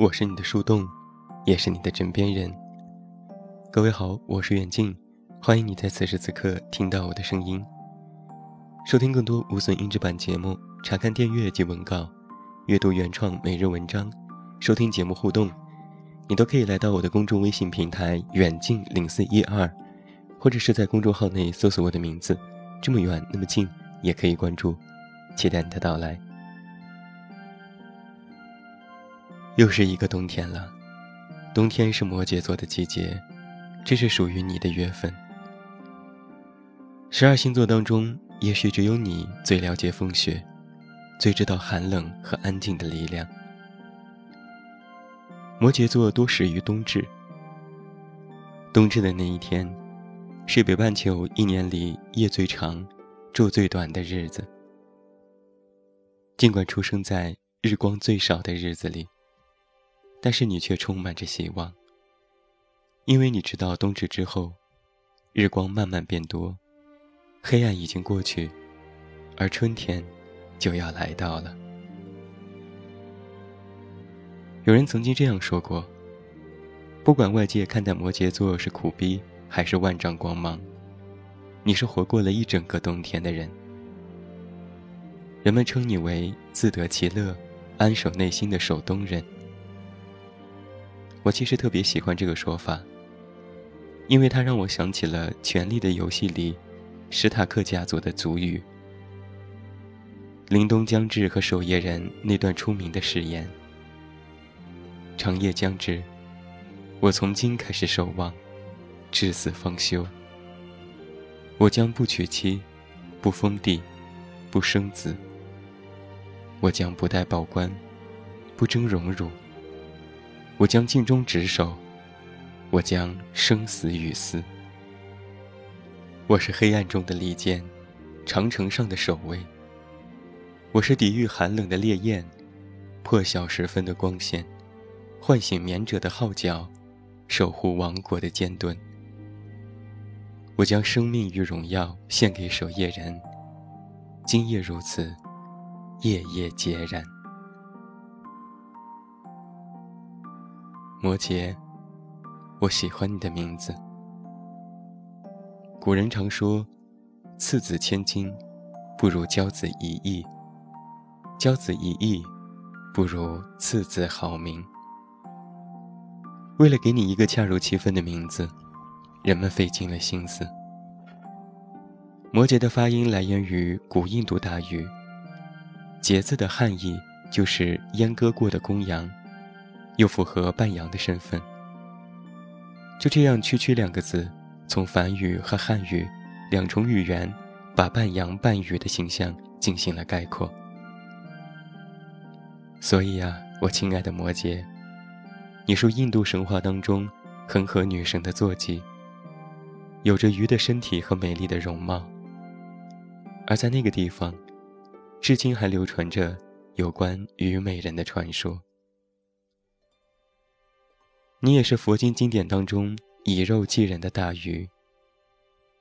我是你的树洞，也是你的枕边人。各位好，我是远近，欢迎你在此时此刻听到我的声音。收听更多无损音质版节目，查看电阅及文稿，阅读原创每日文章，收听节目互动，你都可以来到我的公众微信平台远近零四一二，或者是在公众号内搜索我的名字，这么远那么近，也可以关注，期待你的到来。又是一个冬天了，冬天是摩羯座的季节，这是属于你的月份。十二星座当中，也许只有你最了解风雪，最知道寒冷和安静的力量。摩羯座多始于冬至，冬至的那一天，是北半球一年里夜最长、昼最短的日子。尽管出生在日光最少的日子里。但是你却充满着希望，因为你知道冬至之后，日光慢慢变多，黑暗已经过去，而春天就要来到了。有人曾经这样说过：，不管外界看待摩羯座是苦逼还是万丈光芒，你是活过了一整个冬天的人。人们称你为自得其乐、安守内心的守冬人。我其实特别喜欢这个说法，因为它让我想起了《权力的游戏》里史塔克家族的族语。凛冬将至和守夜人那段出名的誓言：“长夜将至，我从今开始守望，至死方休。我将不娶妻，不封地，不生子。我将不戴宝冠，不争荣辱。”我将尽忠职守，我将生死与私。我是黑暗中的利剑，长城上的守卫。我是抵御寒冷的烈焰，破晓时分的光线，唤醒眠者的号角，守护王国的尖盾。我将生命与荣耀献给守夜人，今夜如此，夜夜皆然。摩羯，我喜欢你的名字。古人常说：“次子千金，不如骄子一亿；骄子一亿，不如次子好名。”为了给你一个恰如其分的名字，人们费尽了心思。摩羯的发音来源于古印度大语，“羯”字的汉译就是阉割过的公羊。又符合半羊的身份，就这样，区区两个字，从梵语和汉语两重语言，把半羊半鱼的形象进行了概括。所以啊，我亲爱的摩羯，你是印度神话当中恒河女神的坐骑，有着鱼的身体和美丽的容貌，而在那个地方，至今还流传着有关虞美人的传说。你也是佛经经典当中以肉祭人的大鱼。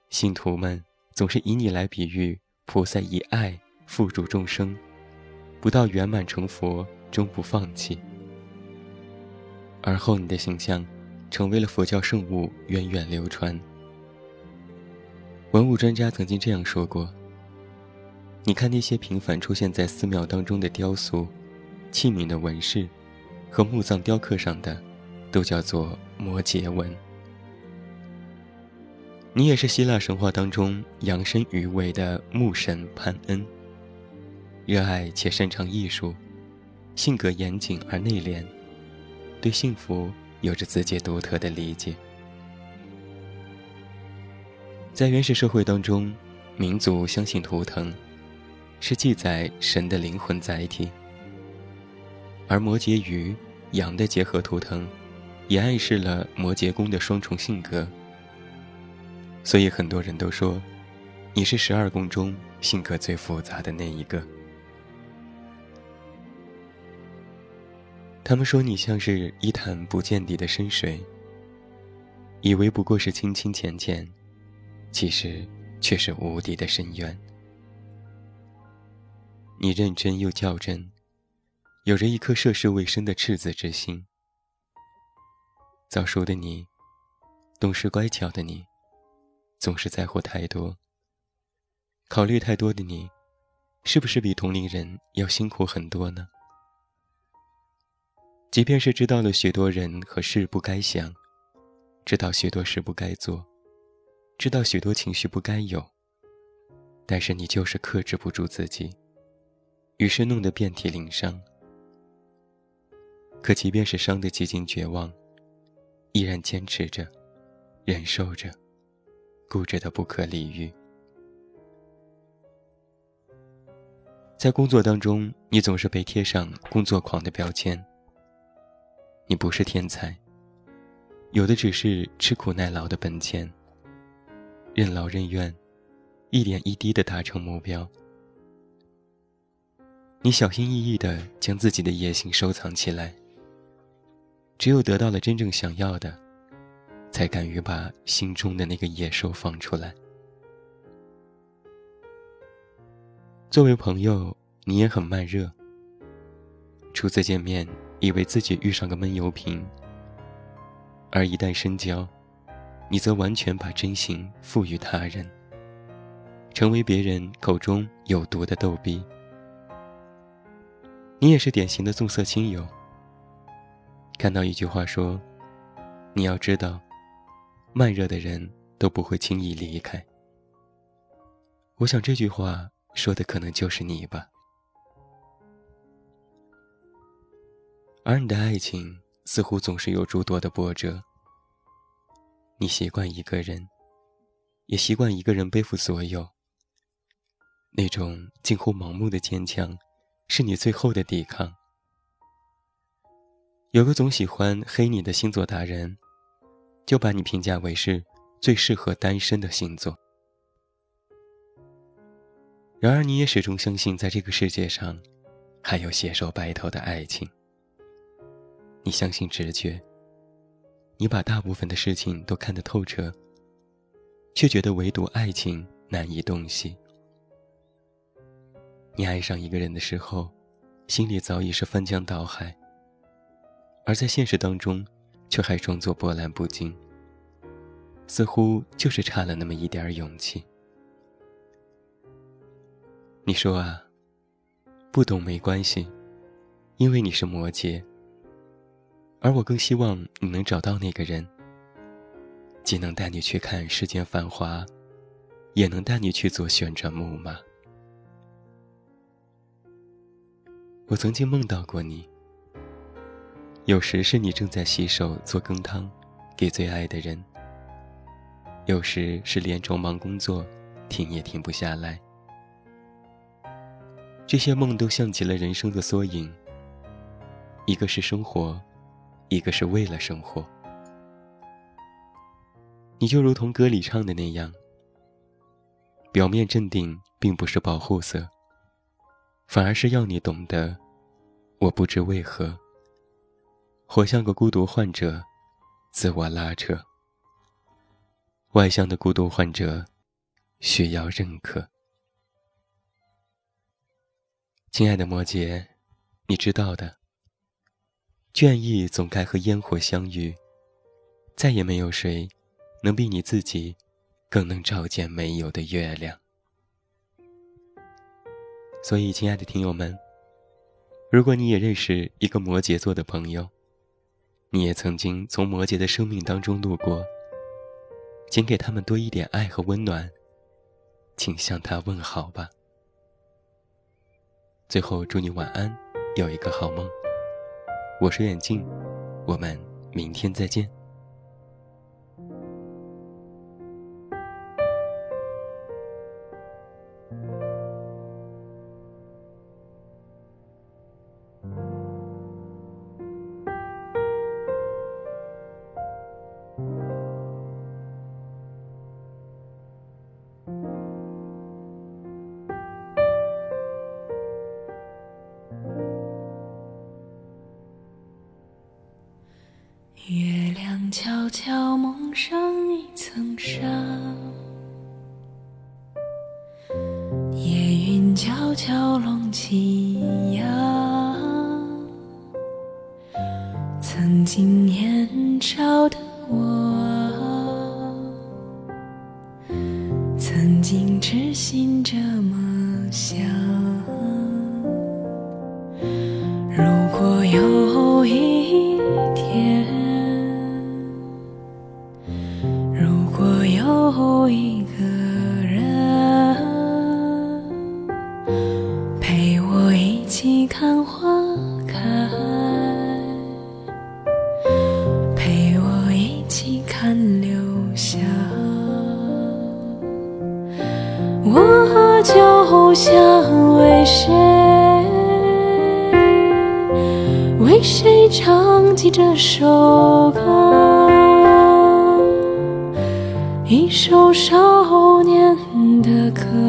信徒们总是以你来比喻菩萨以爱付诸众生，不到圆满成佛终不放弃。而后你的形象成为了佛教圣物，源远流传。文物专家曾经这样说过：你看那些频繁出现在寺庙当中的雕塑、器皿的纹饰和墓葬雕刻上的。都叫做摩羯纹。你也是希腊神话当中养生鱼尾的牧神潘恩。热爱且擅长艺术，性格严谨而内敛，对幸福有着自己独特的理解。在原始社会当中，民族相信图腾是记载神的灵魂载体，而摩羯鱼羊的结合图腾。也暗示了摩羯宫的双重性格，所以很多人都说，你是十二宫中性格最复杂的那一个。他们说你像是一潭不见底的深水，以为不过是清清浅浅，其实却是无底的深渊。你认真又较真，有着一颗涉世未深的赤子之心。早熟的你，懂事乖巧的你，总是在乎太多、考虑太多的你，是不是比同龄人要辛苦很多呢？即便是知道了许多人和事不该想，知道许多事不该做，知道许多情绪不该有，但是你就是克制不住自己，于是弄得遍体鳞伤。可即便是伤得几近绝望，依然坚持着，忍受着，固执的不可理喻。在工作当中，你总是被贴上工作狂的标签。你不是天才，有的只是吃苦耐劳的本钱。任劳任怨，一点一滴的达成目标。你小心翼翼的将自己的野心收藏起来。只有得到了真正想要的，才敢于把心中的那个野兽放出来。作为朋友，你也很慢热。初次见面，以为自己遇上个闷油瓶；而一旦深交，你则完全把真心赋予他人，成为别人口中有毒的逗逼。你也是典型的重色轻友。看到一句话说：“你要知道，慢热的人都不会轻易离开。”我想这句话说的可能就是你吧。而你的爱情似乎总是有诸多的波折。你习惯一个人，也习惯一个人背负所有。那种近乎盲目的坚强，是你最后的抵抗。有个总喜欢黑你的星座达人，就把你评价为是最适合单身的星座。然而，你也始终相信，在这个世界上，还有携手白头的爱情。你相信直觉，你把大部分的事情都看得透彻，却觉得唯独爱情难以洞悉。你爱上一个人的时候，心里早已是翻江倒海。而在现实当中，却还装作波澜不惊，似乎就是差了那么一点勇气。你说啊，不懂没关系，因为你是摩羯。而我更希望你能找到那个人，既能带你去看世间繁华，也能带你去做旋转木马。我曾经梦到过你。有时是你正在洗手做羹汤，给最爱的人；有时是连轴忙工作，停也停不下来。这些梦都像极了人生的缩影。一个是生活，一个是为了生活。你就如同歌里唱的那样，表面镇定并不是保护色，反而是要你懂得，我不知为何。活像个孤独患者，自我拉扯。外向的孤独患者，需要认可。亲爱的摩羯，你知道的，倦意总该和烟火相遇，再也没有谁能比你自己更能照见没有的月亮。所以，亲爱的听友们，如果你也认识一个摩羯座的朋友，你也曾经从摩羯的生命当中路过，请给他们多一点爱和温暖，请向他问好吧。最后祝你晚安，有一个好梦。我是远镜，我们明天再见。月亮悄悄蒙上一层纱，夜云悄悄拢起呀。曾经年少的。我曾经痴心这么想如果有一天如果有一个人陪我一起看花这首歌一首少年的歌。